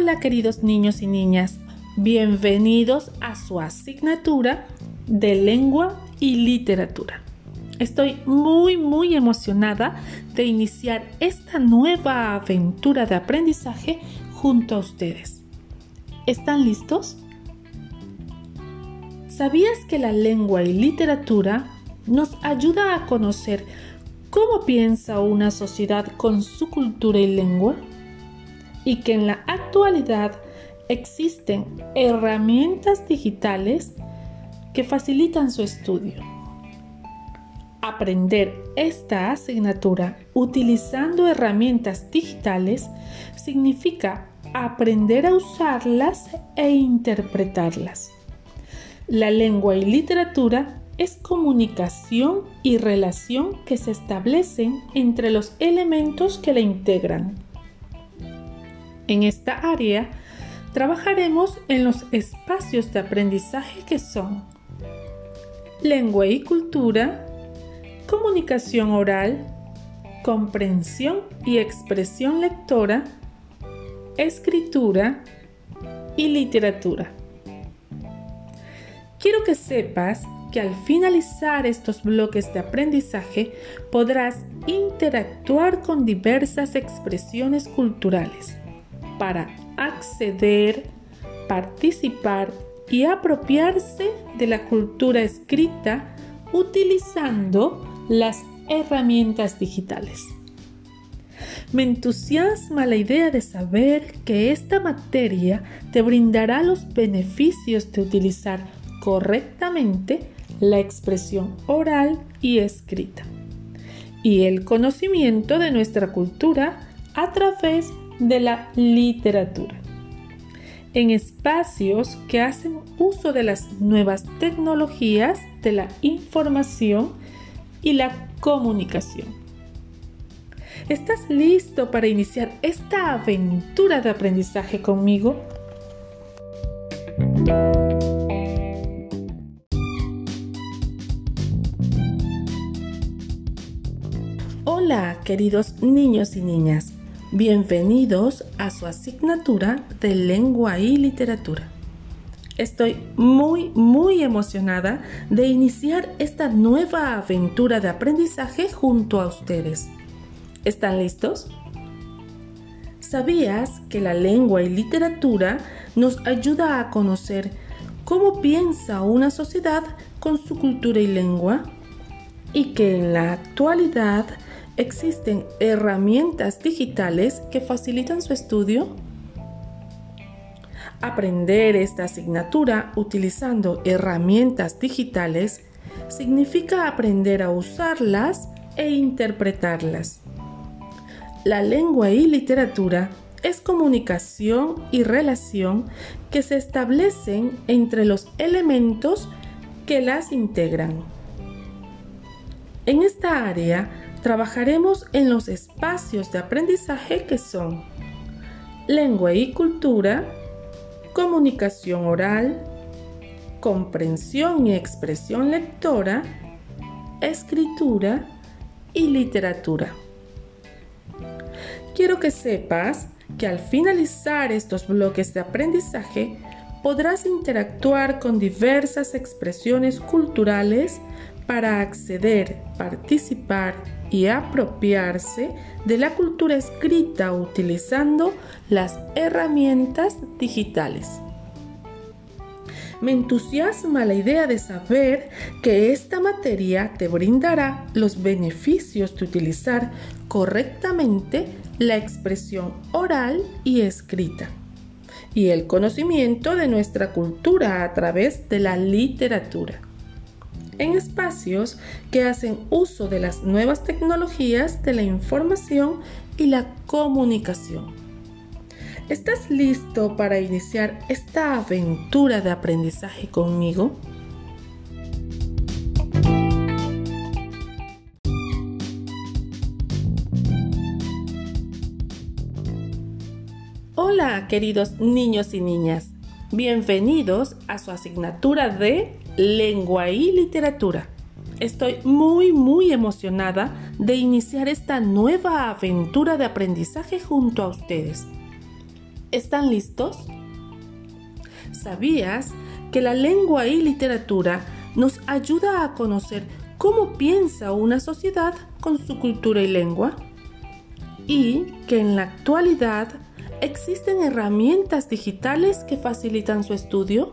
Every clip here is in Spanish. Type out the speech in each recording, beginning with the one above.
Hola queridos niños y niñas, bienvenidos a su asignatura de lengua y literatura. Estoy muy muy emocionada de iniciar esta nueva aventura de aprendizaje junto a ustedes. ¿Están listos? ¿Sabías que la lengua y literatura nos ayuda a conocer cómo piensa una sociedad con su cultura y lengua? Y que en la actualidad existen herramientas digitales que facilitan su estudio. Aprender esta asignatura utilizando herramientas digitales significa aprender a usarlas e interpretarlas. La lengua y literatura es comunicación y relación que se establecen entre los elementos que la integran. En esta área trabajaremos en los espacios de aprendizaje que son lengua y cultura, comunicación oral, comprensión y expresión lectora, escritura y literatura. Quiero que sepas que al finalizar estos bloques de aprendizaje podrás interactuar con diversas expresiones culturales para acceder, participar y apropiarse de la cultura escrita utilizando las herramientas digitales. Me entusiasma la idea de saber que esta materia te brindará los beneficios de utilizar correctamente la expresión oral y escrita y el conocimiento de nuestra cultura a través de la literatura. En espacios que hacen uso de las nuevas tecnologías de la información y la comunicación. ¿Estás listo para iniciar esta aventura de aprendizaje conmigo? Hola, queridos niños y niñas. Bienvenidos a su asignatura de lengua y literatura. Estoy muy, muy emocionada de iniciar esta nueva aventura de aprendizaje junto a ustedes. ¿Están listos? ¿Sabías que la lengua y literatura nos ayuda a conocer cómo piensa una sociedad con su cultura y lengua? Y que en la actualidad ¿Existen herramientas digitales que facilitan su estudio? Aprender esta asignatura utilizando herramientas digitales significa aprender a usarlas e interpretarlas. La lengua y literatura es comunicación y relación que se establecen entre los elementos que las integran. En esta área trabajaremos en los espacios de aprendizaje que son lengua y cultura, comunicación oral, comprensión y expresión lectora, escritura y literatura. Quiero que sepas que al finalizar estos bloques de aprendizaje podrás interactuar con diversas expresiones culturales para acceder, participar y apropiarse de la cultura escrita utilizando las herramientas digitales. Me entusiasma la idea de saber que esta materia te brindará los beneficios de utilizar correctamente la expresión oral y escrita y el conocimiento de nuestra cultura a través de la literatura en espacios que hacen uso de las nuevas tecnologías de la información y la comunicación. ¿Estás listo para iniciar esta aventura de aprendizaje conmigo? Hola queridos niños y niñas, bienvenidos a su asignatura de lengua y literatura. Estoy muy muy emocionada de iniciar esta nueva aventura de aprendizaje junto a ustedes. ¿Están listos? ¿Sabías que la lengua y literatura nos ayuda a conocer cómo piensa una sociedad con su cultura y lengua? Y que en la actualidad existen herramientas digitales que facilitan su estudio?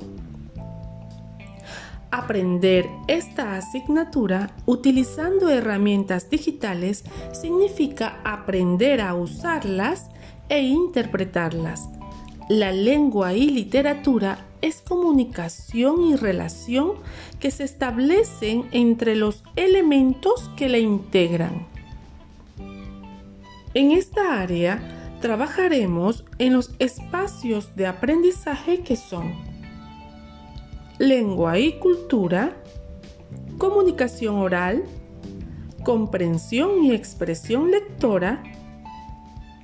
Aprender esta asignatura utilizando herramientas digitales significa aprender a usarlas e interpretarlas. La lengua y literatura es comunicación y relación que se establecen entre los elementos que la integran. En esta área trabajaremos en los espacios de aprendizaje que son lengua y cultura, comunicación oral, comprensión y expresión lectora,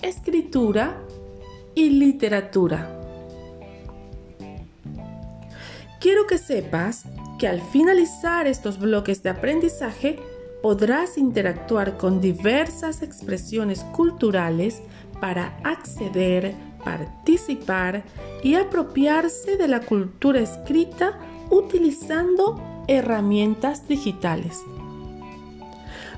escritura y literatura. Quiero que sepas que al finalizar estos bloques de aprendizaje podrás interactuar con diversas expresiones culturales para acceder, participar y apropiarse de la cultura escrita utilizando herramientas digitales.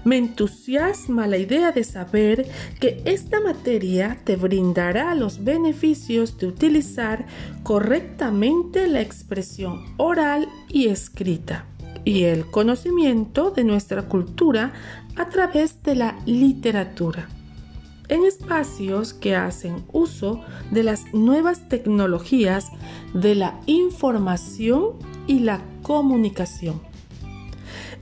Me entusiasma la idea de saber que esta materia te brindará los beneficios de utilizar correctamente la expresión oral y escrita y el conocimiento de nuestra cultura a través de la literatura en espacios que hacen uso de las nuevas tecnologías de la información y la comunicación.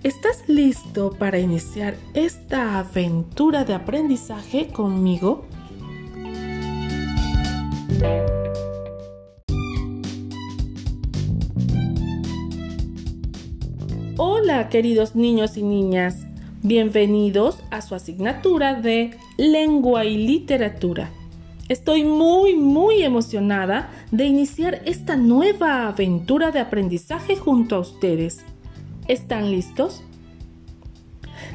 ¿Estás listo para iniciar esta aventura de aprendizaje conmigo? Hola queridos niños y niñas, bienvenidos a su asignatura de lengua y literatura. Estoy muy muy emocionada de iniciar esta nueva aventura de aprendizaje junto a ustedes. ¿Están listos?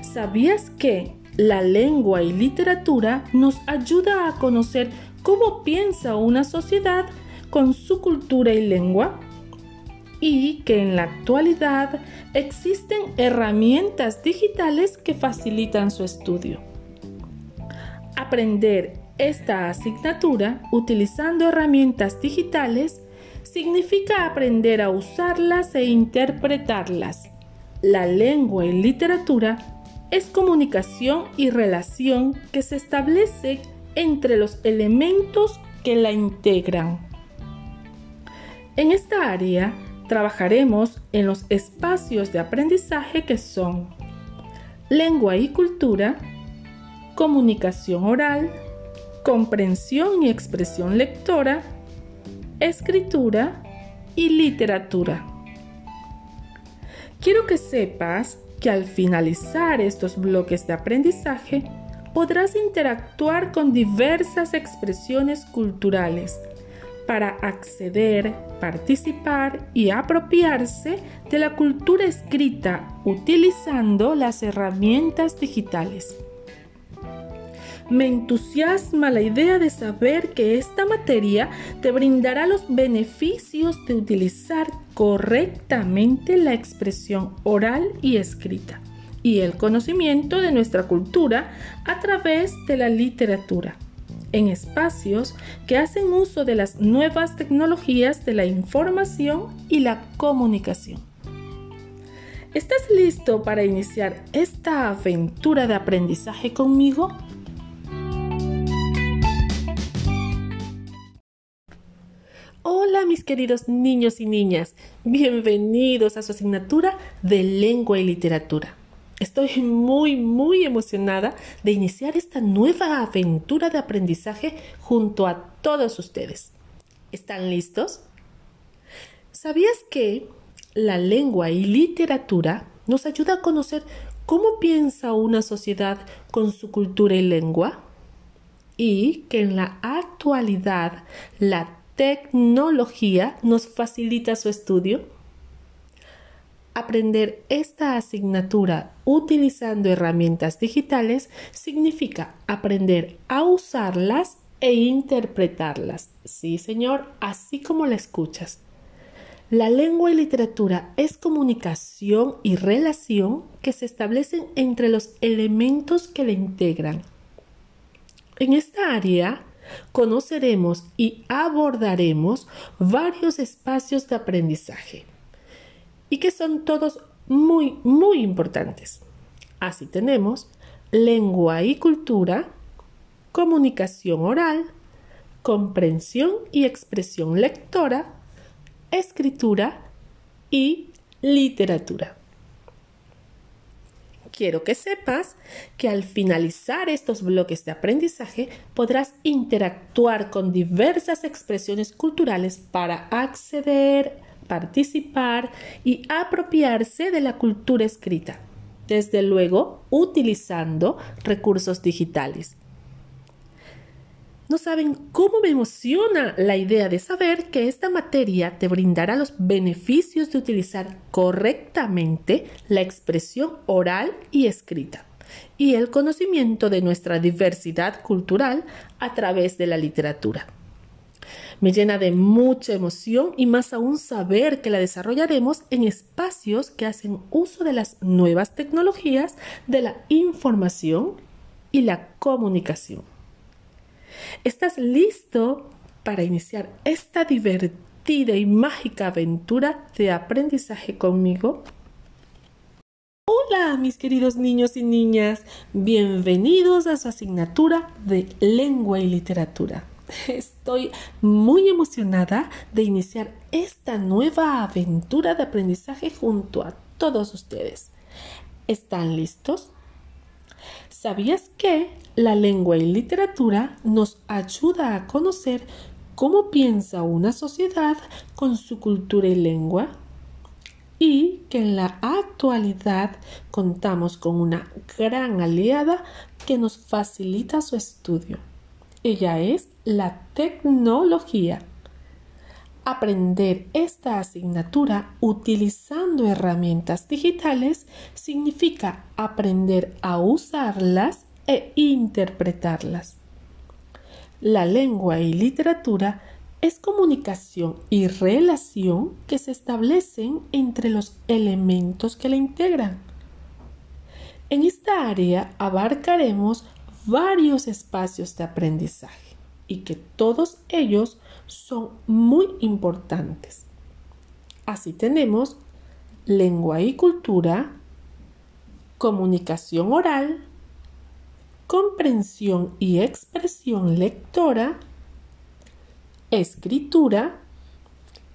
¿Sabías que la lengua y literatura nos ayuda a conocer cómo piensa una sociedad con su cultura y lengua? Y que en la actualidad existen herramientas digitales que facilitan su estudio. Aprender esta asignatura utilizando herramientas digitales significa aprender a usarlas e interpretarlas la lengua y literatura es comunicación y relación que se establece entre los elementos que la integran. En esta área trabajaremos en los espacios de aprendizaje que son lengua y cultura, comunicación oral, comprensión y expresión lectora, escritura y literatura. Quiero que sepas que al finalizar estos bloques de aprendizaje podrás interactuar con diversas expresiones culturales para acceder, participar y apropiarse de la cultura escrita utilizando las herramientas digitales. Me entusiasma la idea de saber que esta materia te brindará los beneficios de utilizar correctamente la expresión oral y escrita y el conocimiento de nuestra cultura a través de la literatura en espacios que hacen uso de las nuevas tecnologías de la información y la comunicación. ¿Estás listo para iniciar esta aventura de aprendizaje conmigo? Hola mis queridos niños y niñas, bienvenidos a su asignatura de lengua y literatura. Estoy muy, muy emocionada de iniciar esta nueva aventura de aprendizaje junto a todos ustedes. ¿Están listos? ¿Sabías que la lengua y literatura nos ayuda a conocer cómo piensa una sociedad con su cultura y lengua? Y que en la actualidad la tecnología nos facilita su estudio? Aprender esta asignatura utilizando herramientas digitales significa aprender a usarlas e interpretarlas. Sí, señor, así como la escuchas. La lengua y literatura es comunicación y relación que se establecen entre los elementos que la integran. En esta área conoceremos y abordaremos varios espacios de aprendizaje y que son todos muy, muy importantes. Así tenemos lengua y cultura, comunicación oral, comprensión y expresión lectora, escritura y literatura. Quiero que sepas que al finalizar estos bloques de aprendizaje podrás interactuar con diversas expresiones culturales para acceder, participar y apropiarse de la cultura escrita, desde luego utilizando recursos digitales. No saben cómo me emociona la idea de saber que esta materia te brindará los beneficios de utilizar correctamente la expresión oral y escrita y el conocimiento de nuestra diversidad cultural a través de la literatura. Me llena de mucha emoción y más aún saber que la desarrollaremos en espacios que hacen uso de las nuevas tecnologías de la información y la comunicación. ¿Estás listo para iniciar esta divertida y mágica aventura de aprendizaje conmigo? Hola mis queridos niños y niñas, bienvenidos a su asignatura de lengua y literatura. Estoy muy emocionada de iniciar esta nueva aventura de aprendizaje junto a todos ustedes. ¿Están listos? ¿Sabías que la lengua y literatura nos ayuda a conocer cómo piensa una sociedad con su cultura y lengua? Y que en la actualidad contamos con una gran aliada que nos facilita su estudio. Ella es la tecnología. Aprender esta asignatura utilizando herramientas digitales significa aprender a usarlas e interpretarlas. La lengua y literatura es comunicación y relación que se establecen entre los elementos que la integran. En esta área abarcaremos varios espacios de aprendizaje y que todos ellos son muy importantes. Así tenemos lengua y cultura, comunicación oral, comprensión y expresión lectora, escritura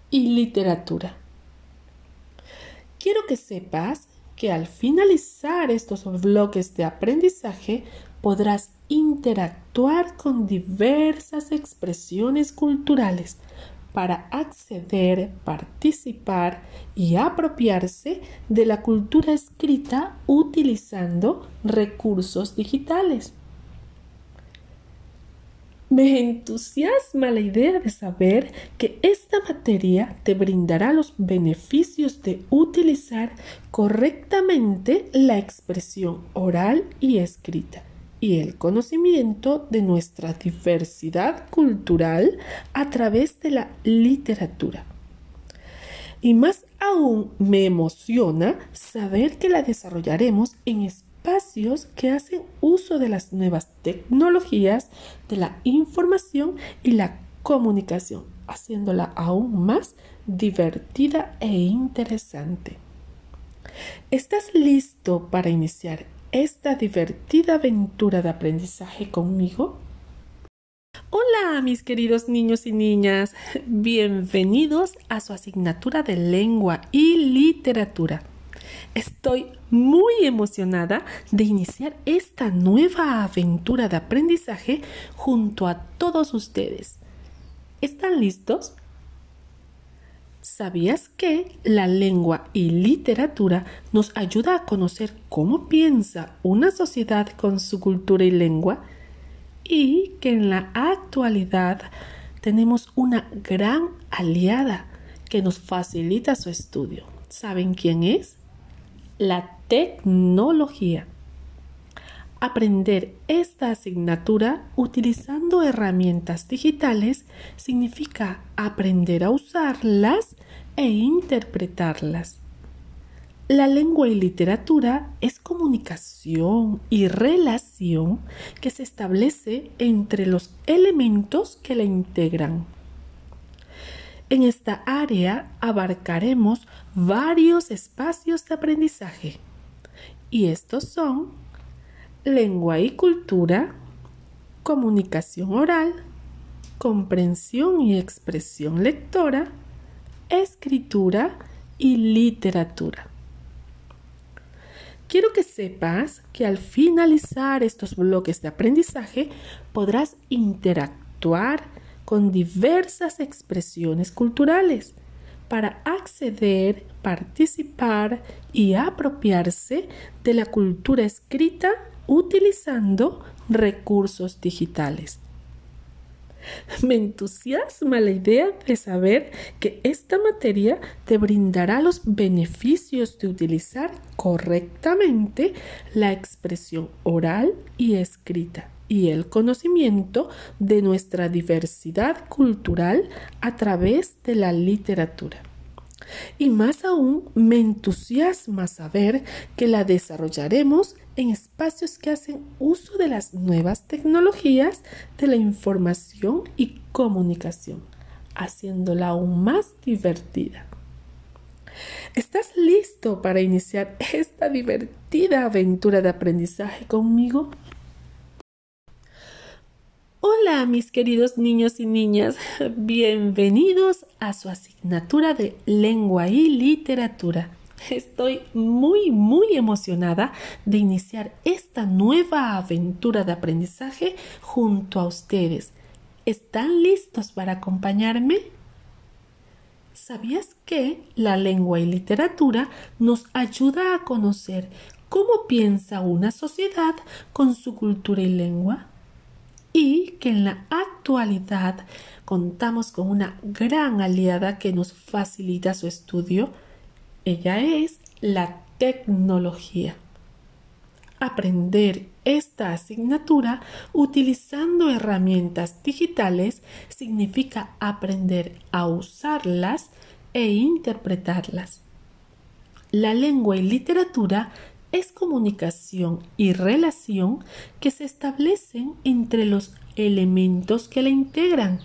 y literatura. Quiero que sepas que al finalizar estos bloques de aprendizaje podrás interactuar con diversas expresiones culturales para acceder, participar y apropiarse de la cultura escrita utilizando recursos digitales. Me entusiasma la idea de saber que esta materia te brindará los beneficios de utilizar correctamente la expresión oral y escrita y el conocimiento de nuestra diversidad cultural a través de la literatura. Y más aún me emociona saber que la desarrollaremos en espacios que hacen uso de las nuevas tecnologías de la información y la comunicación, haciéndola aún más divertida e interesante. ¿Estás listo para iniciar esta divertida aventura de aprendizaje conmigo? Hola mis queridos niños y niñas, bienvenidos a su asignatura de lengua y literatura. Estoy muy emocionada de iniciar esta nueva aventura de aprendizaje junto a todos ustedes. ¿Están listos? ¿Sabías que la lengua y literatura nos ayuda a conocer cómo piensa una sociedad con su cultura y lengua? Y que en la actualidad tenemos una gran aliada que nos facilita su estudio. ¿Saben quién es? La tecnología. Aprender esta asignatura utilizando herramientas digitales significa aprender a usarlas e interpretarlas. La lengua y literatura es comunicación y relación que se establece entre los elementos que la integran. En esta área abarcaremos varios espacios de aprendizaje y estos son lengua y cultura, comunicación oral, comprensión y expresión lectora, escritura y literatura. Quiero que sepas que al finalizar estos bloques de aprendizaje podrás interactuar con diversas expresiones culturales para acceder, participar y apropiarse de la cultura escrita utilizando recursos digitales. Me entusiasma la idea de saber que esta materia te brindará los beneficios de utilizar correctamente la expresión oral y escrita y el conocimiento de nuestra diversidad cultural a través de la literatura. Y más aún me entusiasma saber que la desarrollaremos en espacios que hacen uso de las nuevas tecnologías de la información y comunicación, haciéndola aún más divertida. ¿Estás listo para iniciar esta divertida aventura de aprendizaje conmigo? Hola mis queridos niños y niñas, bienvenidos a su asignatura de lengua y literatura. Estoy muy, muy emocionada de iniciar esta nueva aventura de aprendizaje junto a ustedes. ¿Están listos para acompañarme? ¿Sabías que la lengua y literatura nos ayuda a conocer cómo piensa una sociedad con su cultura y lengua? Y que en la actualidad contamos con una gran aliada que nos facilita su estudio. Ella es la tecnología. Aprender esta asignatura utilizando herramientas digitales significa aprender a usarlas e interpretarlas. La lengua y literatura es comunicación y relación que se establecen entre los elementos que la integran.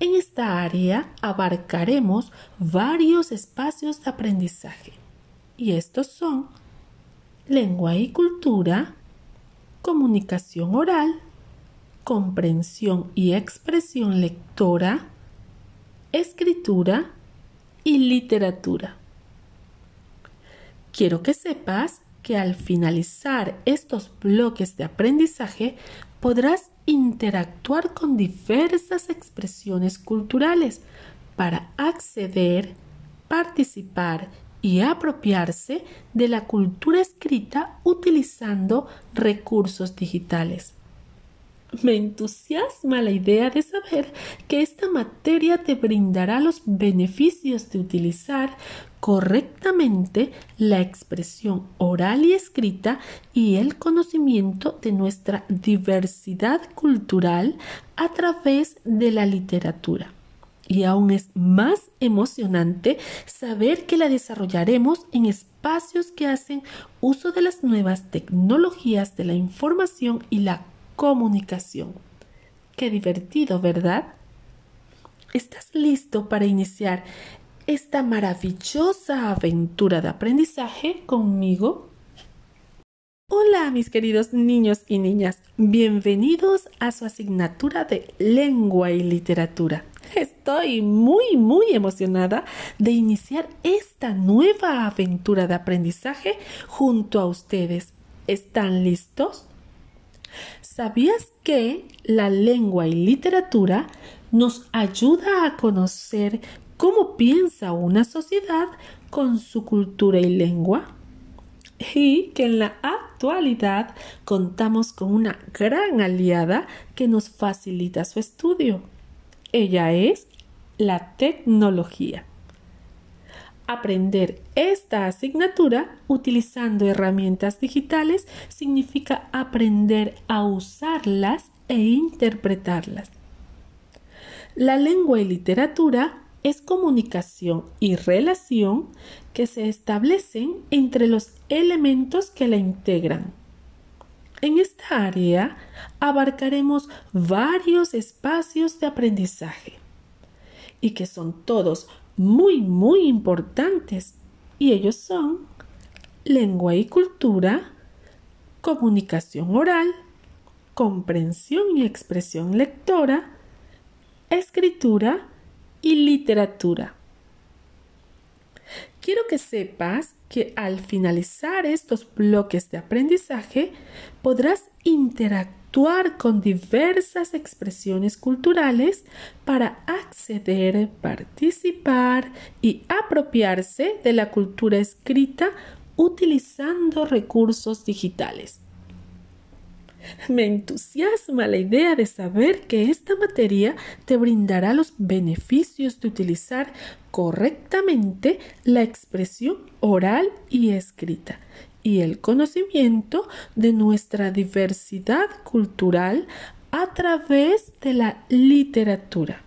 En esta área abarcaremos varios espacios de aprendizaje y estos son lengua y cultura, comunicación oral, comprensión y expresión lectora, escritura y literatura. Quiero que sepas que al finalizar estos bloques de aprendizaje podrás interactuar con diversas expresiones culturales para acceder, participar y apropiarse de la cultura escrita utilizando recursos digitales. Me entusiasma la idea de saber que esta materia te brindará los beneficios de utilizar correctamente la expresión oral y escrita y el conocimiento de nuestra diversidad cultural a través de la literatura. Y aún es más emocionante saber que la desarrollaremos en espacios que hacen uso de las nuevas tecnologías de la información y la comunicación. Qué divertido, ¿verdad? ¿Estás listo para iniciar esta maravillosa aventura de aprendizaje conmigo? Hola mis queridos niños y niñas, bienvenidos a su asignatura de lengua y literatura. Estoy muy muy emocionada de iniciar esta nueva aventura de aprendizaje junto a ustedes. ¿Están listos? ¿Sabías que la lengua y literatura nos ayuda a conocer cómo piensa una sociedad con su cultura y lengua? Y que en la actualidad contamos con una gran aliada que nos facilita su estudio. Ella es la tecnología. Aprender esta asignatura utilizando herramientas digitales significa aprender a usarlas e interpretarlas. La lengua y literatura es comunicación y relación que se establecen entre los elementos que la integran. En esta área abarcaremos varios espacios de aprendizaje y que son todos muy, muy importantes. Y ellos son lengua y cultura, comunicación oral, comprensión y expresión lectora, escritura y literatura. Quiero que sepas que al finalizar estos bloques de aprendizaje podrás interactuar con diversas expresiones culturales para acceder, participar y apropiarse de la cultura escrita utilizando recursos digitales. Me entusiasma la idea de saber que esta materia te brindará los beneficios de utilizar correctamente la expresión oral y escrita y el conocimiento de nuestra diversidad cultural a través de la literatura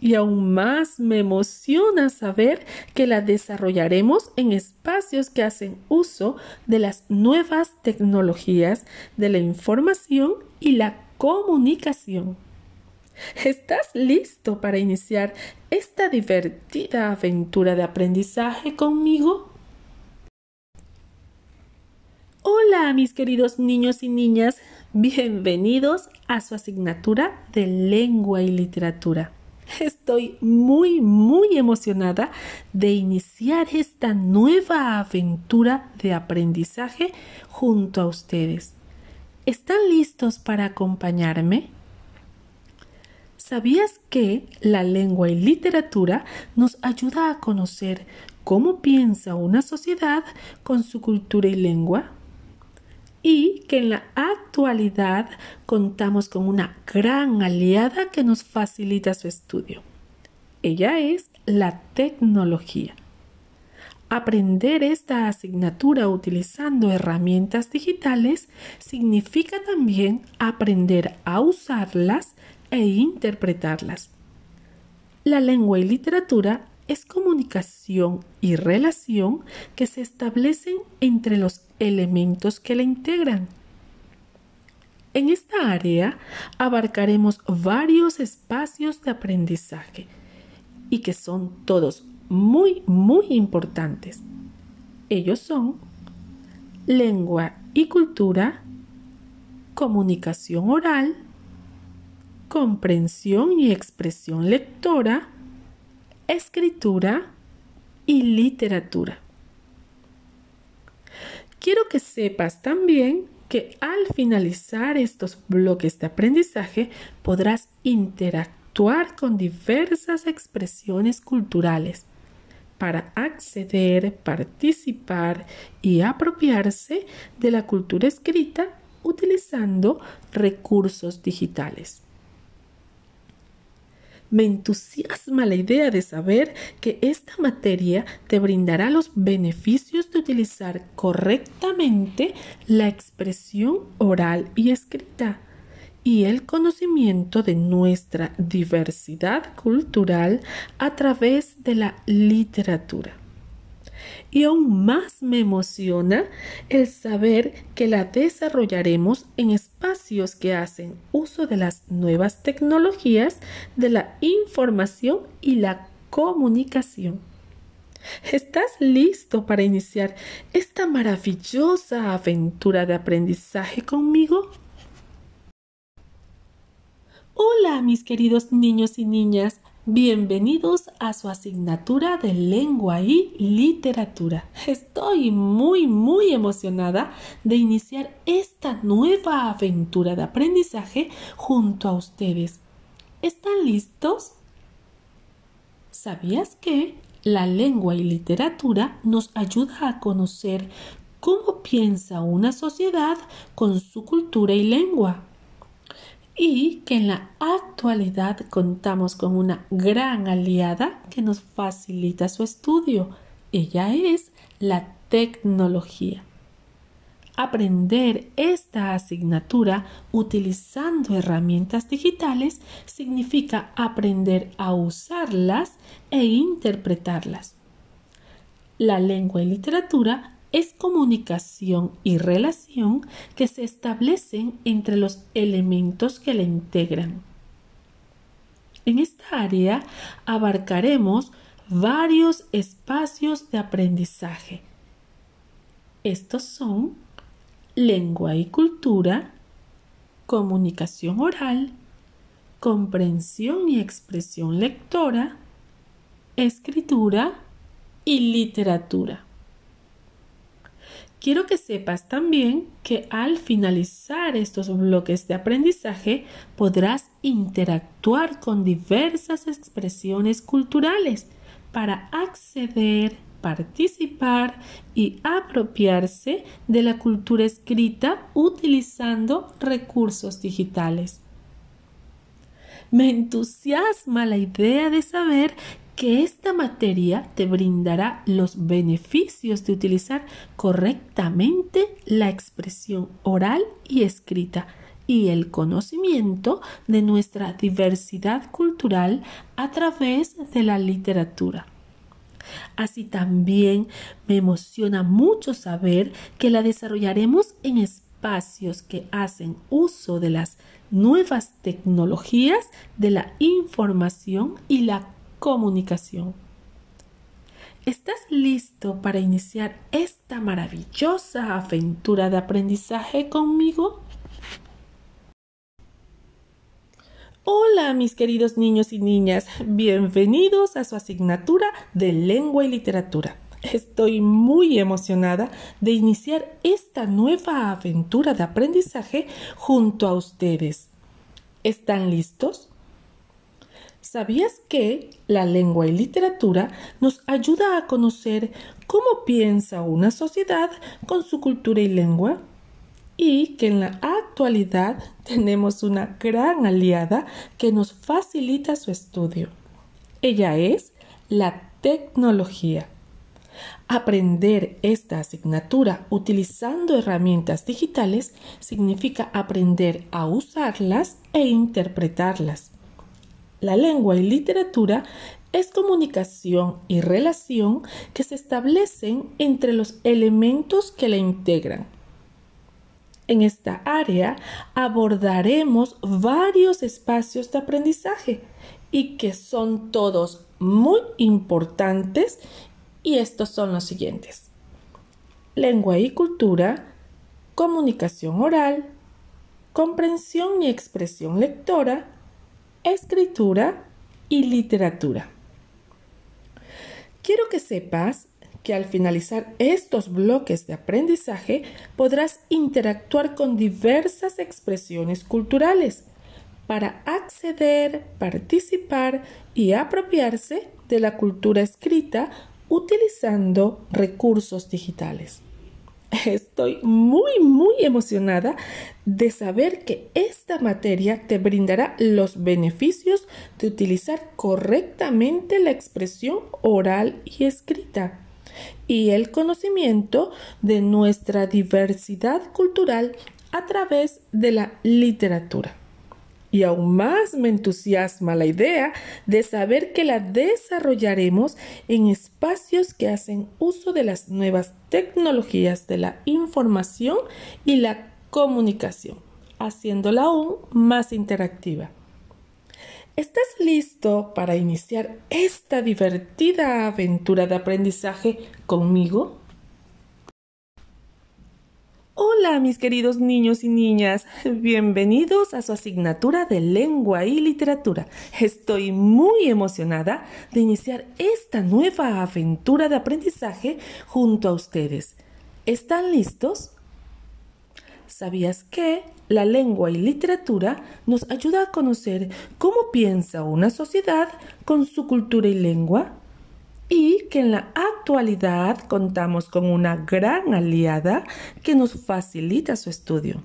y aún más me emociona saber que la desarrollaremos en espacios que hacen uso de las nuevas tecnologías de la información y la comunicación. ¿Estás listo para iniciar esta divertida aventura de aprendizaje conmigo? Hola mis queridos niños y niñas, bienvenidos a su asignatura de lengua y literatura. Estoy muy, muy emocionada de iniciar esta nueva aventura de aprendizaje junto a ustedes. ¿Están listos para acompañarme? ¿Sabías que la lengua y literatura nos ayuda a conocer cómo piensa una sociedad con su cultura y lengua? Y que en la actualidad contamos con una gran aliada que nos facilita su estudio. Ella es la tecnología. Aprender esta asignatura utilizando herramientas digitales significa también aprender a usarlas e interpretarlas. La lengua y literatura es comunicación y relación que se establecen entre los elementos que la integran. En esta área abarcaremos varios espacios de aprendizaje y que son todos muy, muy importantes. Ellos son lengua y cultura, comunicación oral, comprensión y expresión lectora, escritura y literatura. Quiero que sepas también que al finalizar estos bloques de aprendizaje podrás interactuar con diversas expresiones culturales para acceder, participar y apropiarse de la cultura escrita utilizando recursos digitales. Me entusiasma la idea de saber que esta materia te brindará los beneficios de utilizar correctamente la expresión oral y escrita y el conocimiento de nuestra diversidad cultural a través de la literatura. Y aún más me emociona el saber que la desarrollaremos en espacios que hacen uso de las nuevas tecnologías de la información y la comunicación. ¿Estás listo para iniciar esta maravillosa aventura de aprendizaje conmigo? Hola mis queridos niños y niñas, Bienvenidos a su asignatura de lengua y literatura. Estoy muy, muy emocionada de iniciar esta nueva aventura de aprendizaje junto a ustedes. ¿Están listos? ¿Sabías que la lengua y literatura nos ayuda a conocer cómo piensa una sociedad con su cultura y lengua? Y que en la actualidad contamos con una gran aliada que nos facilita su estudio, Ella es la tecnología. Aprender esta asignatura utilizando herramientas digitales significa aprender a usarlas e interpretarlas. La lengua y literatura es comunicación y relación que se establecen entre los elementos que la integran. En esta área abarcaremos varios espacios de aprendizaje. Estos son lengua y cultura, comunicación oral, comprensión y expresión lectora, escritura y literatura. Quiero que sepas también que al finalizar estos bloques de aprendizaje podrás interactuar con diversas expresiones culturales para acceder, participar y apropiarse de la cultura escrita utilizando recursos digitales. Me entusiasma la idea de saber que esta materia te brindará los beneficios de utilizar correctamente la expresión oral y escrita y el conocimiento de nuestra diversidad cultural a través de la literatura. Así también me emociona mucho saber que la desarrollaremos en espacios que hacen uso de las nuevas tecnologías de la información y la comunicación. ¿Estás listo para iniciar esta maravillosa aventura de aprendizaje conmigo? Hola mis queridos niños y niñas, bienvenidos a su asignatura de lengua y literatura. Estoy muy emocionada de iniciar esta nueva aventura de aprendizaje junto a ustedes. ¿Están listos? ¿Sabías que la lengua y literatura nos ayuda a conocer cómo piensa una sociedad con su cultura y lengua? Y que en la actualidad tenemos una gran aliada que nos facilita su estudio. Ella es la tecnología. Aprender esta asignatura utilizando herramientas digitales significa aprender a usarlas e interpretarlas la lengua y literatura es comunicación y relación que se establecen entre los elementos que la integran. En esta área abordaremos varios espacios de aprendizaje y que son todos muy importantes y estos son los siguientes. Lengua y cultura, comunicación oral, comprensión y expresión lectora, escritura y literatura. Quiero que sepas que al finalizar estos bloques de aprendizaje podrás interactuar con diversas expresiones culturales para acceder, participar y apropiarse de la cultura escrita utilizando recursos digitales. Estoy muy, muy emocionada de saber que esta materia te brindará los beneficios de utilizar correctamente la expresión oral y escrita y el conocimiento de nuestra diversidad cultural a través de la literatura. Y aún más me entusiasma la idea de saber que la desarrollaremos en espacios que hacen uso de las nuevas tecnologías de la información y la comunicación, haciéndola aún más interactiva. ¿Estás listo para iniciar esta divertida aventura de aprendizaje conmigo? Hola mis queridos niños y niñas, bienvenidos a su asignatura de lengua y literatura. Estoy muy emocionada de iniciar esta nueva aventura de aprendizaje junto a ustedes. ¿Están listos? ¿Sabías que la lengua y literatura nos ayuda a conocer cómo piensa una sociedad con su cultura y lengua? Y que en la actualidad contamos con una gran aliada que nos facilita su estudio.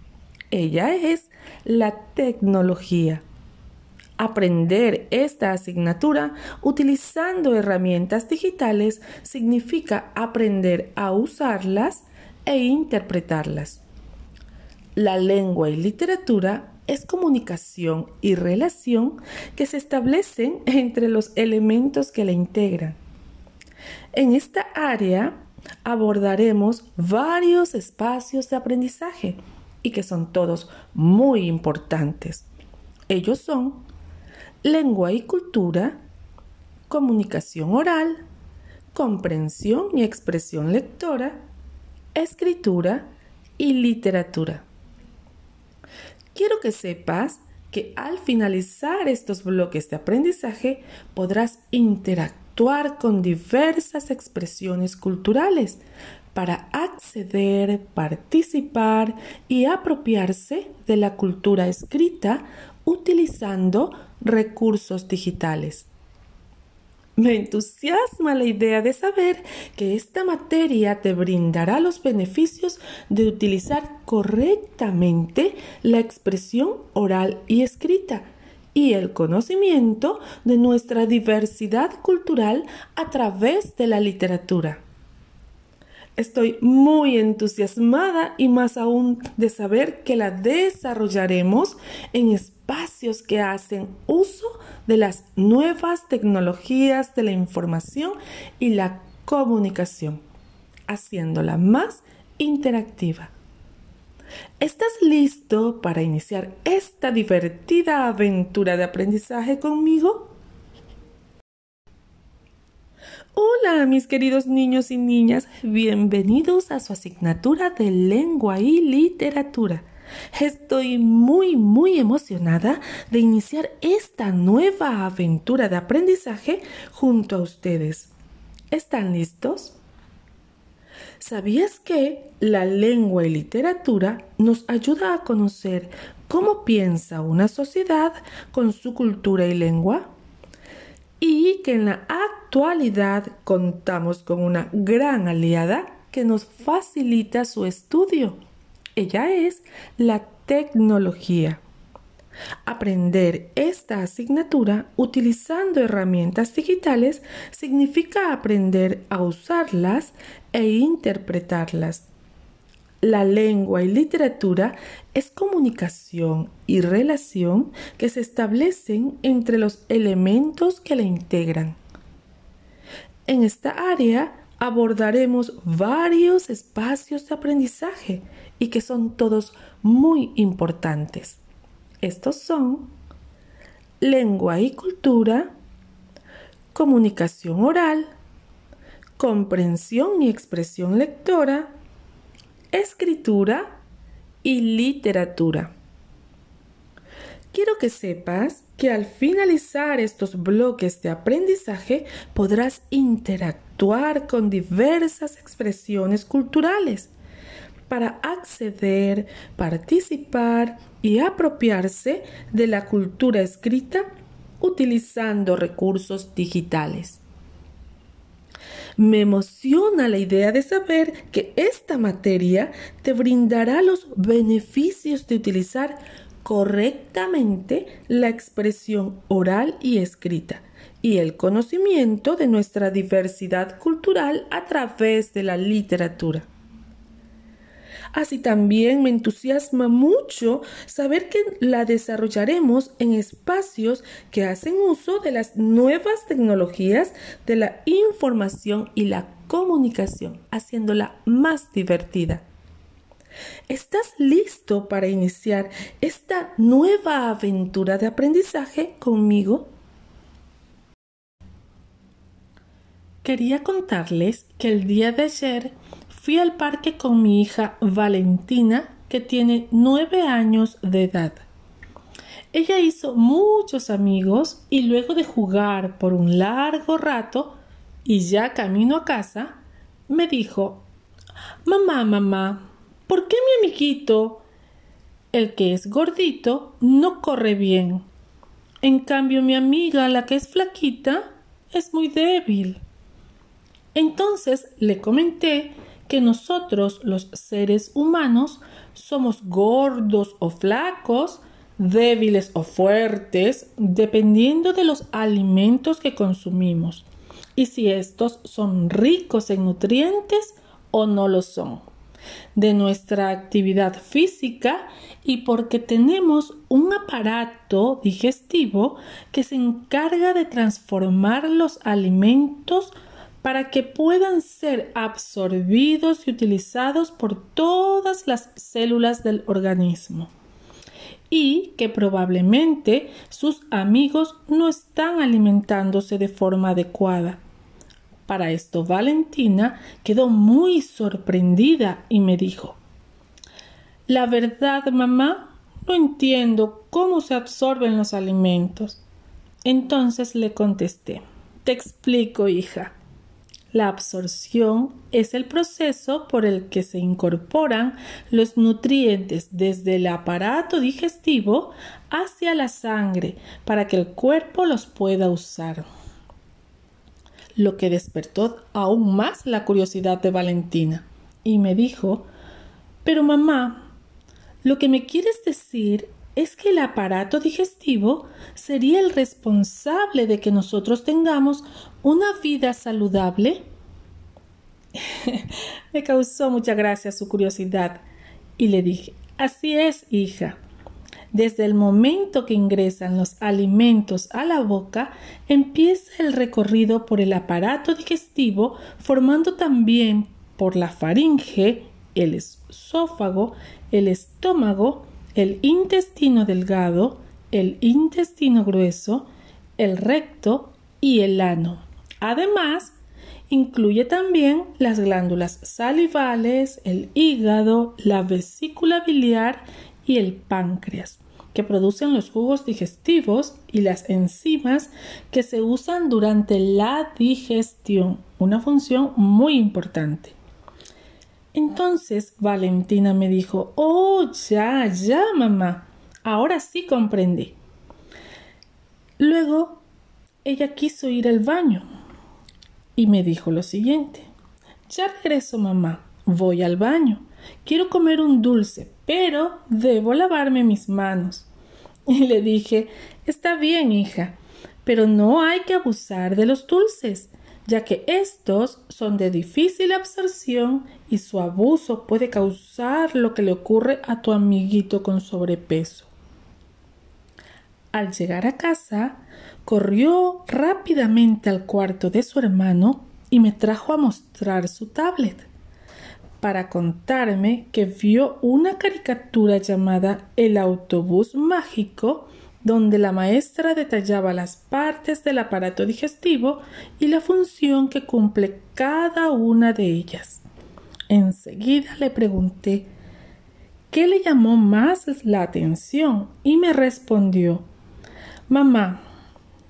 Ella es la tecnología. Aprender esta asignatura utilizando herramientas digitales significa aprender a usarlas e interpretarlas. La lengua y literatura es comunicación y relación que se establecen entre los elementos que la integran. En esta área abordaremos varios espacios de aprendizaje y que son todos muy importantes. Ellos son lengua y cultura, comunicación oral, comprensión y expresión lectora, escritura y literatura. Quiero que sepas que al finalizar estos bloques de aprendizaje podrás interactuar con diversas expresiones culturales para acceder, participar y apropiarse de la cultura escrita utilizando recursos digitales. Me entusiasma la idea de saber que esta materia te brindará los beneficios de utilizar correctamente la expresión oral y escrita y el conocimiento de nuestra diversidad cultural a través de la literatura. Estoy muy entusiasmada y más aún de saber que la desarrollaremos en espacios que hacen uso de las nuevas tecnologías de la información y la comunicación, haciéndola más interactiva. ¿Estás listo para iniciar esta divertida aventura de aprendizaje conmigo? Hola mis queridos niños y niñas, bienvenidos a su asignatura de lengua y literatura. Estoy muy, muy emocionada de iniciar esta nueva aventura de aprendizaje junto a ustedes. ¿Están listos? ¿Sabías que la lengua y literatura nos ayuda a conocer cómo piensa una sociedad con su cultura y lengua? Y que en la actualidad contamos con una gran aliada que nos facilita su estudio ella es la tecnología. Aprender esta asignatura utilizando herramientas digitales significa aprender a usarlas e interpretarlas. La lengua y literatura es comunicación y relación que se establecen entre los elementos que la integran. En esta área abordaremos varios espacios de aprendizaje y que son todos muy importantes. Estos son lengua y cultura, comunicación oral, comprensión y expresión lectora, escritura y literatura. Quiero que sepas que al finalizar estos bloques de aprendizaje podrás interactuar con diversas expresiones culturales para acceder, participar y apropiarse de la cultura escrita utilizando recursos digitales. Me emociona la idea de saber que esta materia te brindará los beneficios de utilizar correctamente la expresión oral y escrita y el conocimiento de nuestra diversidad cultural a través de la literatura. Así también me entusiasma mucho saber que la desarrollaremos en espacios que hacen uso de las nuevas tecnologías de la información y la comunicación, haciéndola más divertida. ¿Estás listo para iniciar esta nueva aventura de aprendizaje conmigo? Quería contarles que el día de ayer fui al parque con mi hija Valentina, que tiene nueve años de edad. Ella hizo muchos amigos y luego de jugar por un largo rato y ya camino a casa, me dijo Mamá, mamá, ¿por qué mi amiguito, el que es gordito, no corre bien? En cambio, mi amiga, la que es flaquita, es muy débil. Entonces le comenté que nosotros los seres humanos somos gordos o flacos débiles o fuertes, dependiendo de los alimentos que consumimos y si estos son ricos en nutrientes o no lo son, de nuestra actividad física y porque tenemos un aparato digestivo que se encarga de transformar los alimentos para que puedan ser absorbidos y utilizados por todas las células del organismo y que probablemente sus amigos no están alimentándose de forma adecuada. Para esto Valentina quedó muy sorprendida y me dijo La verdad, mamá, no entiendo cómo se absorben los alimentos. Entonces le contesté Te explico, hija. La absorción es el proceso por el que se incorporan los nutrientes desde el aparato digestivo hacia la sangre para que el cuerpo los pueda usar. Lo que despertó aún más la curiosidad de Valentina y me dijo Pero mamá, lo que me quieres decir es que el aparato digestivo sería el responsable de que nosotros tengamos una vida saludable? Me causó mucha gracia su curiosidad y le dije, así es, hija. Desde el momento que ingresan los alimentos a la boca, empieza el recorrido por el aparato digestivo, formando también por la faringe, el esófago, el estómago, el intestino delgado, el intestino grueso, el recto y el ano. Además, incluye también las glándulas salivales, el hígado, la vesícula biliar y el páncreas, que producen los jugos digestivos y las enzimas que se usan durante la digestión, una función muy importante. Entonces Valentina me dijo, oh, ya, ya, mamá, ahora sí comprendí. Luego ella quiso ir al baño y me dijo lo siguiente, ya regreso, mamá, voy al baño, quiero comer un dulce, pero debo lavarme mis manos. Y le dije, está bien, hija, pero no hay que abusar de los dulces ya que estos son de difícil absorción y su abuso puede causar lo que le ocurre a tu amiguito con sobrepeso. Al llegar a casa, corrió rápidamente al cuarto de su hermano y me trajo a mostrar su tablet para contarme que vio una caricatura llamada El autobús mágico donde la maestra detallaba las partes del aparato digestivo y la función que cumple cada una de ellas. Enseguida le pregunté qué le llamó más la atención y me respondió Mamá,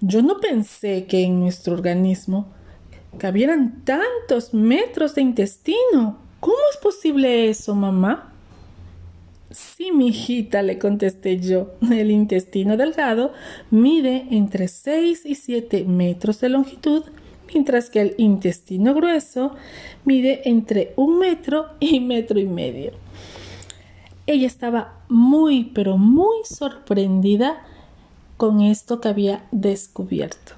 yo no pensé que en nuestro organismo cabieran tantos metros de intestino. ¿Cómo es posible eso, mamá? Sí, mi hijita, le contesté yo. El intestino delgado mide entre 6 y 7 metros de longitud, mientras que el intestino grueso mide entre un metro y metro y medio. Ella estaba muy, pero muy sorprendida con esto que había descubierto.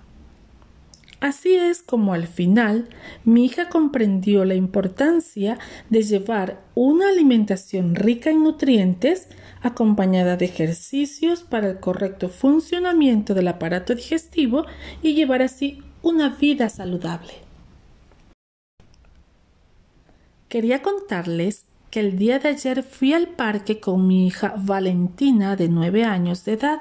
Así es como al final mi hija comprendió la importancia de llevar una alimentación rica en nutrientes acompañada de ejercicios para el correcto funcionamiento del aparato digestivo y llevar así una vida saludable. Quería contarles que el día de ayer fui al parque con mi hija Valentina de nueve años de edad.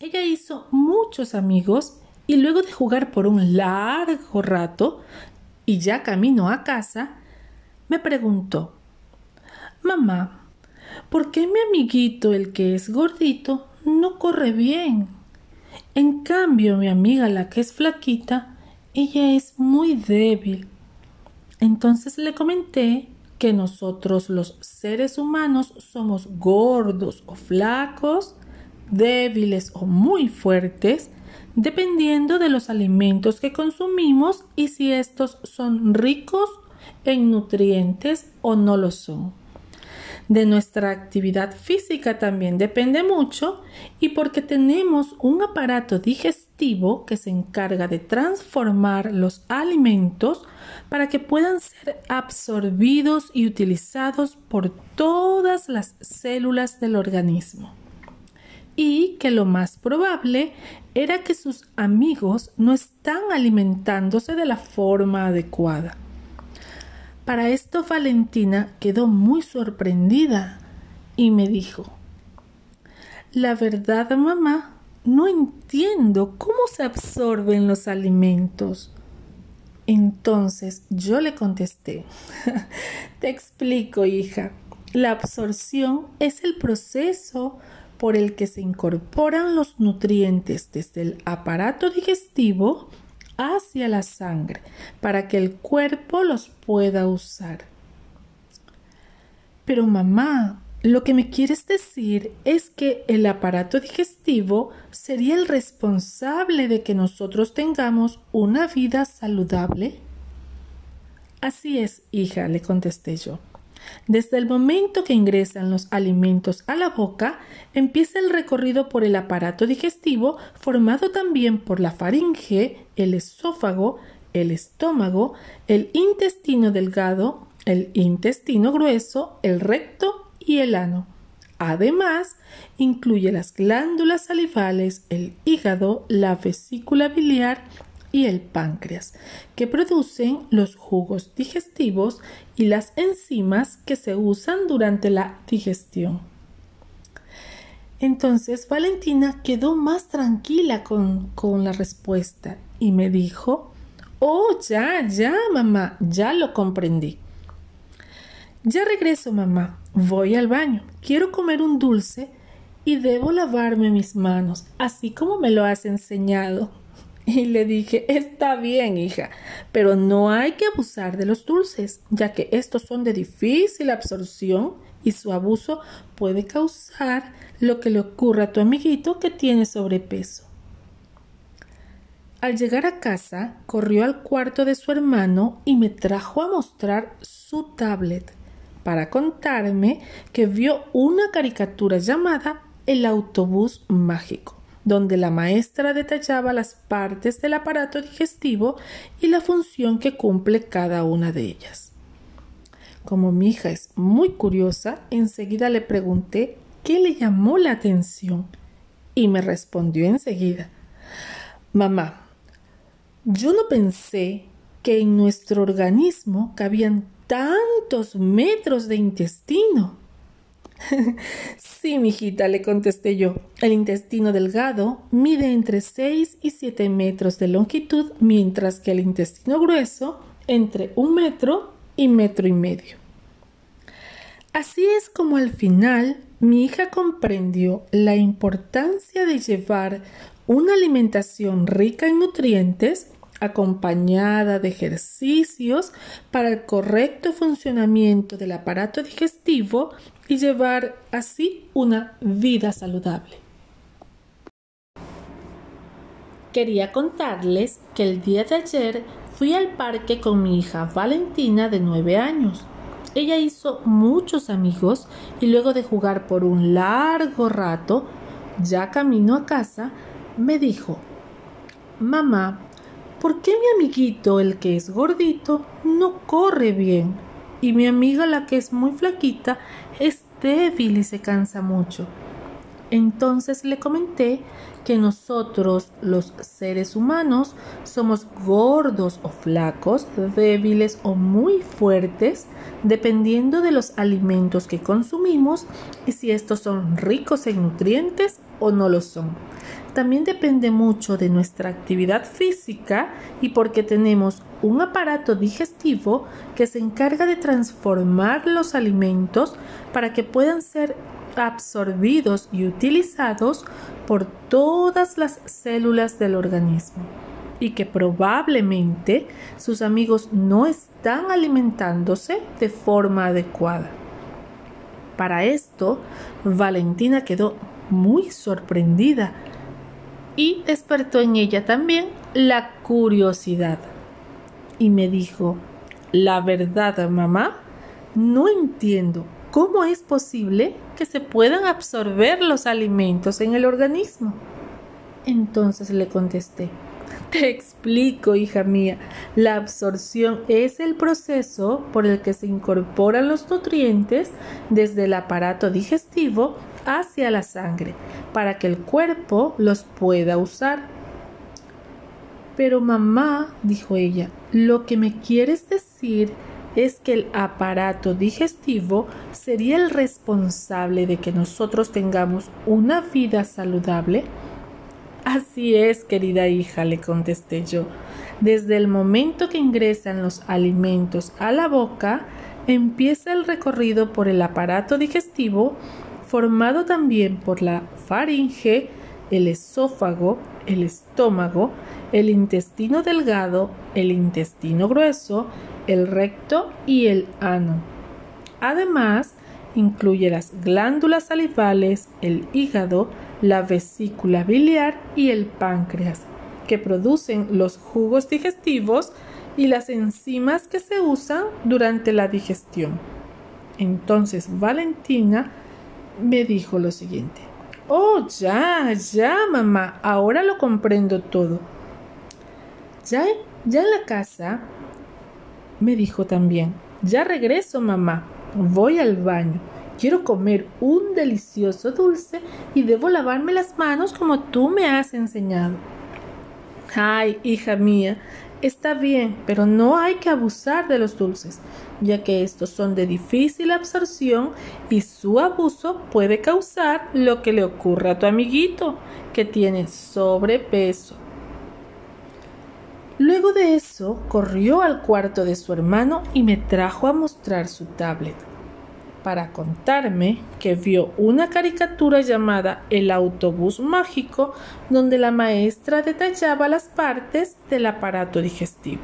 Ella hizo muchos amigos y luego de jugar por un largo rato y ya camino a casa, me preguntó Mamá, ¿por qué mi amiguito, el que es gordito, no corre bien? En cambio, mi amiga, la que es flaquita, ella es muy débil. Entonces le comenté que nosotros los seres humanos somos gordos o flacos, débiles o muy fuertes, dependiendo de los alimentos que consumimos y si estos son ricos en nutrientes o no lo son. de nuestra actividad física también depende mucho y porque tenemos un aparato digestivo que se encarga de transformar los alimentos para que puedan ser absorbidos y utilizados por todas las células del organismo. Y que lo más probable era que sus amigos no están alimentándose de la forma adecuada. Para esto Valentina quedó muy sorprendida y me dijo La verdad, mamá, no entiendo cómo se absorben los alimentos. Entonces yo le contesté Te explico, hija. La absorción es el proceso por el que se incorporan los nutrientes desde el aparato digestivo hacia la sangre para que el cuerpo los pueda usar. Pero mamá, lo que me quieres decir es que el aparato digestivo sería el responsable de que nosotros tengamos una vida saludable. Así es, hija, le contesté yo. Desde el momento que ingresan los alimentos a la boca, empieza el recorrido por el aparato digestivo formado también por la faringe, el esófago, el estómago, el intestino delgado, el intestino grueso, el recto y el ano. Además, incluye las glándulas salivales, el hígado, la vesícula biliar y el páncreas, que producen los jugos digestivos y las enzimas que se usan durante la digestión. Entonces Valentina quedó más tranquila con, con la respuesta y me dijo, Oh, ya, ya, mamá, ya lo comprendí. Ya regreso, mamá. Voy al baño. Quiero comer un dulce y debo lavarme mis manos, así como me lo has enseñado. Y le dije, está bien, hija, pero no hay que abusar de los dulces, ya que estos son de difícil absorción y su abuso puede causar lo que le ocurra a tu amiguito que tiene sobrepeso. Al llegar a casa, corrió al cuarto de su hermano y me trajo a mostrar su tablet para contarme que vio una caricatura llamada El autobús mágico donde la maestra detallaba las partes del aparato digestivo y la función que cumple cada una de ellas. Como mi hija es muy curiosa, enseguida le pregunté qué le llamó la atención y me respondió enseguida Mamá, yo no pensé que en nuestro organismo cabían tantos metros de intestino. Sí, mijita, le contesté yo. El intestino delgado mide entre 6 y 7 metros de longitud, mientras que el intestino grueso entre un metro y metro y medio. Así es como al final mi hija comprendió la importancia de llevar una alimentación rica en nutrientes acompañada de ejercicios para el correcto funcionamiento del aparato digestivo y llevar así una vida saludable. Quería contarles que el día de ayer fui al parque con mi hija Valentina de 9 años. Ella hizo muchos amigos y luego de jugar por un largo rato, ya camino a casa, me dijo, Mamá, ¿por qué mi amiguito, el que es gordito, no corre bien? Y mi amiga, la que es muy flaquita, es débil y se cansa mucho. Entonces le comenté que nosotros, los seres humanos, somos gordos o flacos, débiles o muy fuertes, dependiendo de los alimentos que consumimos y si estos son ricos en nutrientes o no lo son también depende mucho de nuestra actividad física y porque tenemos un aparato digestivo que se encarga de transformar los alimentos para que puedan ser absorbidos y utilizados por todas las células del organismo y que probablemente sus amigos no están alimentándose de forma adecuada. Para esto, Valentina quedó muy sorprendida y despertó en ella también la curiosidad. Y me dijo, la verdad, mamá, no entiendo ¿cómo es posible que se puedan absorber los alimentos en el organismo? Entonces le contesté, te explico, hija mía, la absorción es el proceso por el que se incorporan los nutrientes desde el aparato digestivo hacia la sangre, para que el cuerpo los pueda usar. Pero mamá, dijo ella, lo que me quieres decir es que el aparato digestivo sería el responsable de que nosotros tengamos una vida saludable? Así es, querida hija, le contesté yo. Desde el momento que ingresan los alimentos a la boca, empieza el recorrido por el aparato digestivo, formado también por la faringe, el esófago, el estómago, el intestino delgado, el intestino grueso, el recto y el ano. Además, incluye las glándulas salivales, el hígado, la vesícula biliar y el páncreas, que producen los jugos digestivos y las enzimas que se usan durante la digestión. Entonces Valentina me dijo lo siguiente. Oh, ya, ya, mamá, ahora lo comprendo todo. Ya, ya en la casa, me dijo también, ya regreso, mamá, voy al baño. Quiero comer un delicioso dulce y debo lavarme las manos como tú me has enseñado. Ay, hija mía, está bien, pero no hay que abusar de los dulces, ya que estos son de difícil absorción y su abuso puede causar lo que le ocurre a tu amiguito, que tiene sobrepeso. Luego de eso, corrió al cuarto de su hermano y me trajo a mostrar su tablet para contarme que vio una caricatura llamada El autobús mágico donde la maestra detallaba las partes del aparato digestivo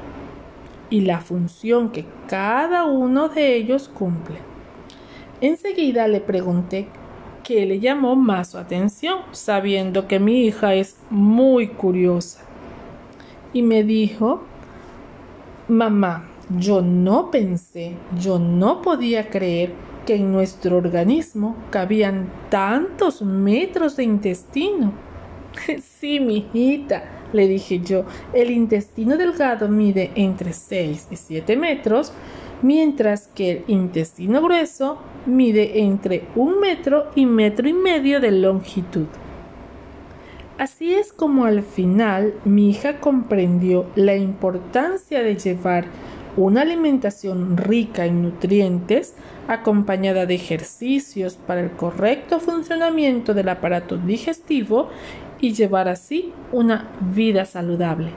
y la función que cada uno de ellos cumple. Enseguida le pregunté qué le llamó más su atención, sabiendo que mi hija es muy curiosa y me dijo, mamá, yo no pensé, yo no podía creer que en nuestro organismo cabían tantos metros de intestino. sí, mijita, le dije yo, el intestino delgado mide entre 6 y 7 metros, mientras que el intestino grueso mide entre un metro y metro y medio de longitud. Así es como al final mi hija comprendió la importancia de llevar una alimentación rica en nutrientes acompañada de ejercicios para el correcto funcionamiento del aparato digestivo y llevar así una vida saludable.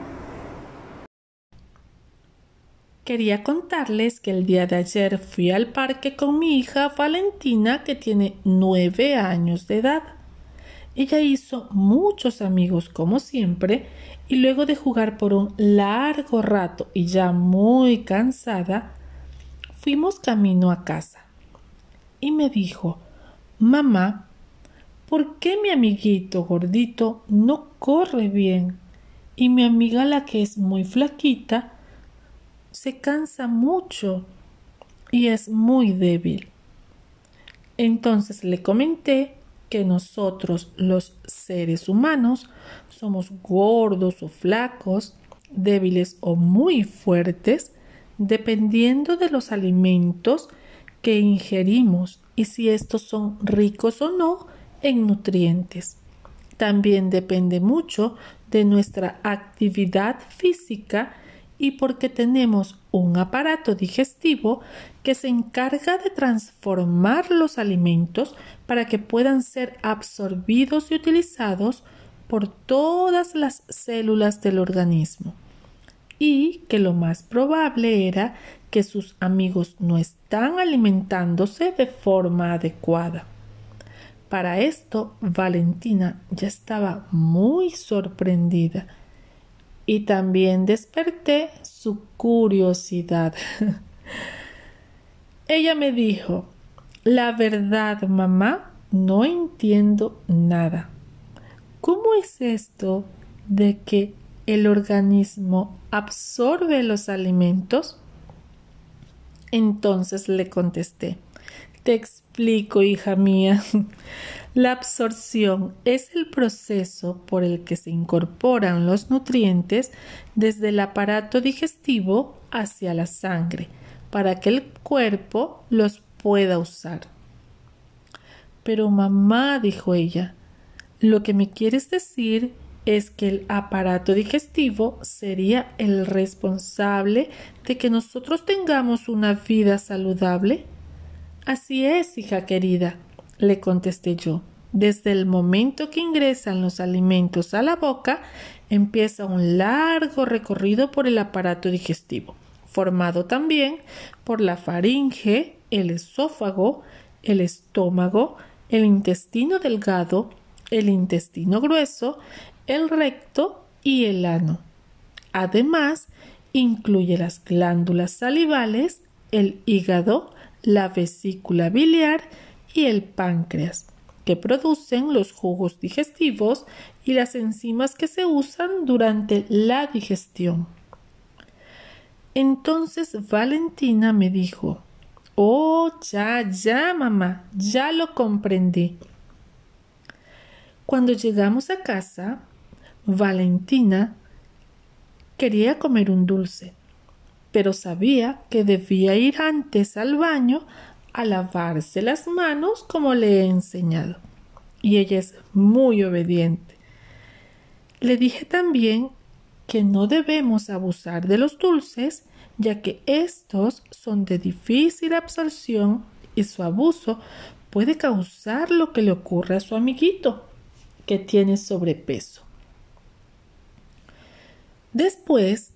Quería contarles que el día de ayer fui al parque con mi hija Valentina que tiene nueve años de edad. Ella hizo muchos amigos como siempre y luego de jugar por un largo rato y ya muy cansada, fuimos camino a casa. Y me dijo, mamá, ¿por qué mi amiguito gordito no corre bien? Y mi amiga la que es muy flaquita se cansa mucho y es muy débil. Entonces le comenté que nosotros los seres humanos somos gordos o flacos, débiles o muy fuertes, dependiendo de los alimentos que ingerimos y si estos son ricos o no en nutrientes. También depende mucho de nuestra actividad física y porque tenemos un aparato digestivo que se encarga de transformar los alimentos para que puedan ser absorbidos y utilizados por todas las células del organismo y que lo más probable era que sus amigos no están alimentándose de forma adecuada. Para esto, Valentina ya estaba muy sorprendida y también desperté su curiosidad. Ella me dijo, la verdad, mamá, no entiendo nada. ¿Cómo es esto de que el organismo absorbe los alimentos? Entonces le contesté, Te explico, hija mía. La absorción es el proceso por el que se incorporan los nutrientes desde el aparato digestivo hacia la sangre para que el cuerpo los pueda usar. Pero mamá, dijo ella, lo que me quieres decir es que el aparato digestivo sería el responsable de que nosotros tengamos una vida saludable. Así es, hija querida, le contesté yo. Desde el momento que ingresan los alimentos a la boca, empieza un largo recorrido por el aparato digestivo, formado también por la faringe, el esófago, el estómago, el intestino delgado, el intestino grueso, el recto y el ano. Además, incluye las glándulas salivales, el hígado, la vesícula biliar y el páncreas, que producen los jugos digestivos y las enzimas que se usan durante la digestión. Entonces Valentina me dijo, Oh, ya, ya, mamá, ya lo comprendí. Cuando llegamos a casa, Valentina quería comer un dulce, pero sabía que debía ir antes al baño a lavarse las manos como le he enseñado. Y ella es muy obediente. Le dije también que no debemos abusar de los dulces, ya que estos son de difícil absorción y su abuso puede causar lo que le ocurre a su amiguito, que tiene sobrepeso. Después,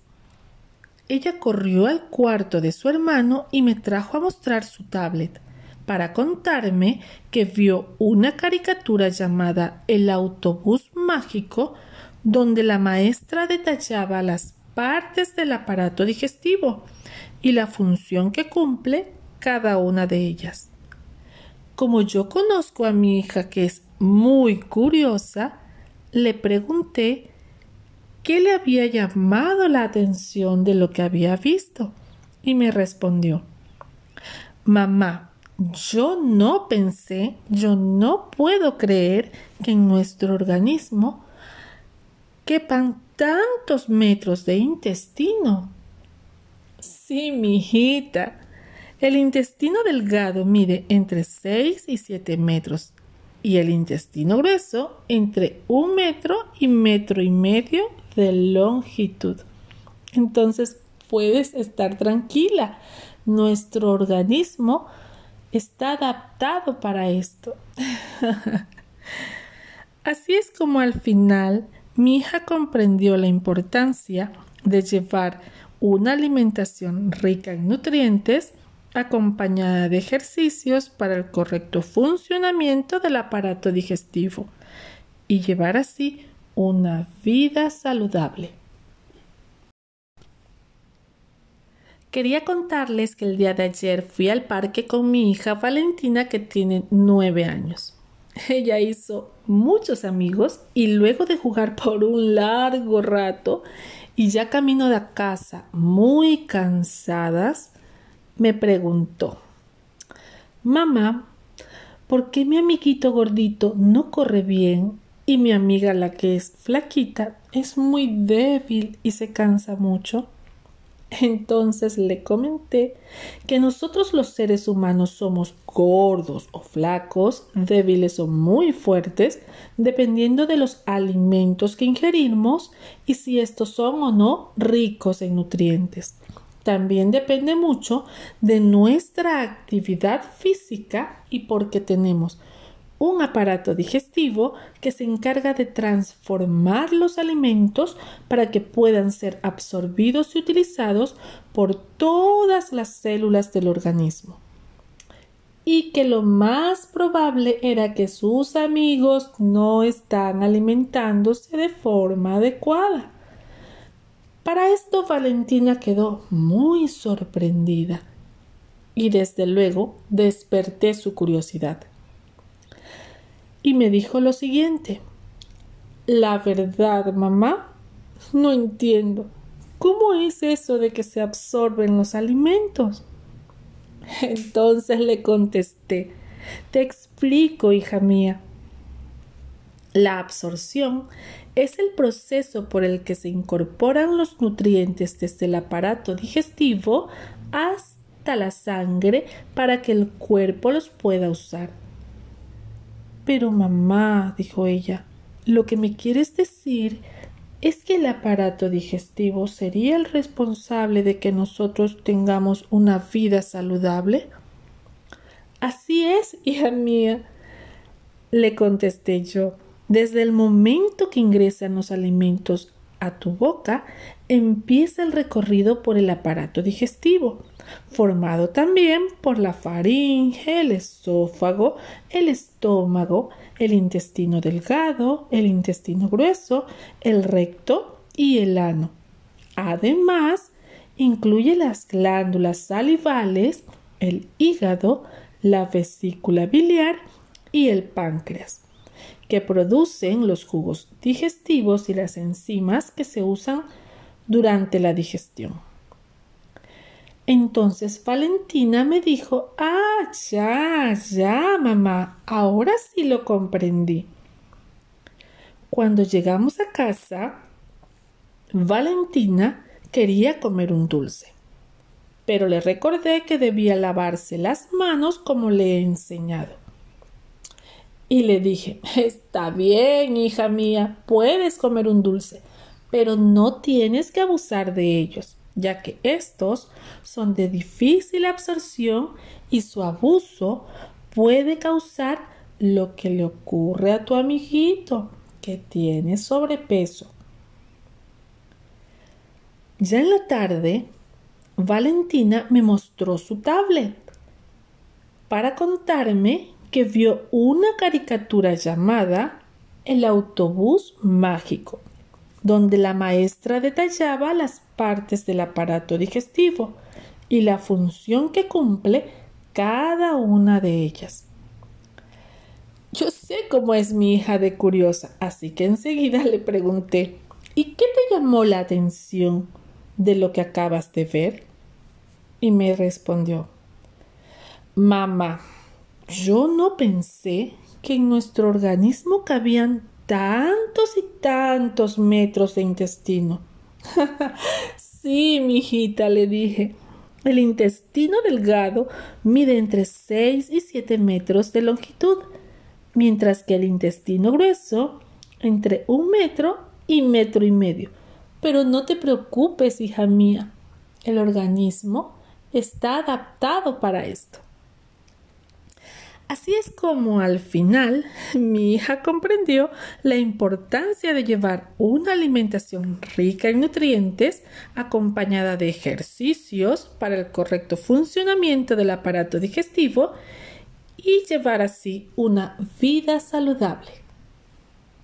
ella corrió al cuarto de su hermano y me trajo a mostrar su tablet para contarme que vio una caricatura llamada El autobús mágico donde la maestra detallaba las partes del aparato digestivo y la función que cumple cada una de ellas. Como yo conozco a mi hija que es muy curiosa, le pregunté qué le había llamado la atención de lo que había visto y me respondió Mamá, yo no pensé, yo no puedo creer que en nuestro organismo quepan tantos metros de intestino. Sí, mi hijita. El intestino delgado mide entre 6 y 7 metros y el intestino grueso entre un metro y metro y medio de longitud. Entonces puedes estar tranquila. Nuestro organismo está adaptado para esto. Así es como al final mi hija comprendió la importancia de llevar una alimentación rica en nutrientes acompañada de ejercicios para el correcto funcionamiento del aparato digestivo y llevar así una vida saludable. Quería contarles que el día de ayer fui al parque con mi hija Valentina que tiene nueve años. Ella hizo muchos amigos y luego de jugar por un largo rato y ya camino de casa muy cansadas, me preguntó, Mamá, ¿por qué mi amiguito gordito no corre bien y mi amiga la que es flaquita es muy débil y se cansa mucho. Entonces le comenté que nosotros los seres humanos somos gordos o flacos, débiles o muy fuertes, dependiendo de los alimentos que ingerimos y si estos son o no ricos en nutrientes. También depende mucho de nuestra actividad física y porque tenemos un aparato digestivo que se encarga de transformar los alimentos para que puedan ser absorbidos y utilizados por todas las células del organismo. Y que lo más probable era que sus amigos no están alimentándose de forma adecuada. Para esto Valentina quedó muy sorprendida y desde luego desperté su curiosidad y me dijo lo siguiente. La verdad, mamá, no entiendo. ¿Cómo es eso de que se absorben los alimentos? Entonces le contesté, te explico, hija mía. La absorción es el proceso por el que se incorporan los nutrientes desde el aparato digestivo hasta la sangre para que el cuerpo los pueda usar. Pero mamá, dijo ella, lo que me quieres decir es que el aparato digestivo sería el responsable de que nosotros tengamos una vida saludable. Así es, hija mía, le contesté yo. Desde el momento que ingresan los alimentos a tu boca, empieza el recorrido por el aparato digestivo, formado también por la faringe, el esófago, el estómago, el intestino delgado, el intestino grueso, el recto y el ano. Además, incluye las glándulas salivales, el hígado, la vesícula biliar y el páncreas, que producen los jugos digestivos y las enzimas que se usan durante la digestión. Entonces Valentina me dijo, ah, ya, ya, mamá, ahora sí lo comprendí. Cuando llegamos a casa, Valentina quería comer un dulce, pero le recordé que debía lavarse las manos como le he enseñado. Y le dije, está bien, hija mía, puedes comer un dulce, pero no tienes que abusar de ellos ya que estos son de difícil absorción y su abuso puede causar lo que le ocurre a tu amiguito que tiene sobrepeso. Ya en la tarde, Valentina me mostró su tablet para contarme que vio una caricatura llamada El autobús mágico donde la maestra detallaba las partes del aparato digestivo y la función que cumple cada una de ellas. Yo sé cómo es mi hija de curiosa, así que enseguida le pregunté ¿Y qué te llamó la atención de lo que acabas de ver? Y me respondió Mamá, yo no pensé que en nuestro organismo cabían tantos y tantos metros de intestino. sí, mijita, le dije. El intestino delgado mide entre 6 y 7 metros de longitud, mientras que el intestino grueso entre un metro y metro y medio. Pero no te preocupes, hija mía. El organismo está adaptado para esto. Así es como al final mi hija comprendió la importancia de llevar una alimentación rica en nutrientes acompañada de ejercicios para el correcto funcionamiento del aparato digestivo y llevar así una vida saludable.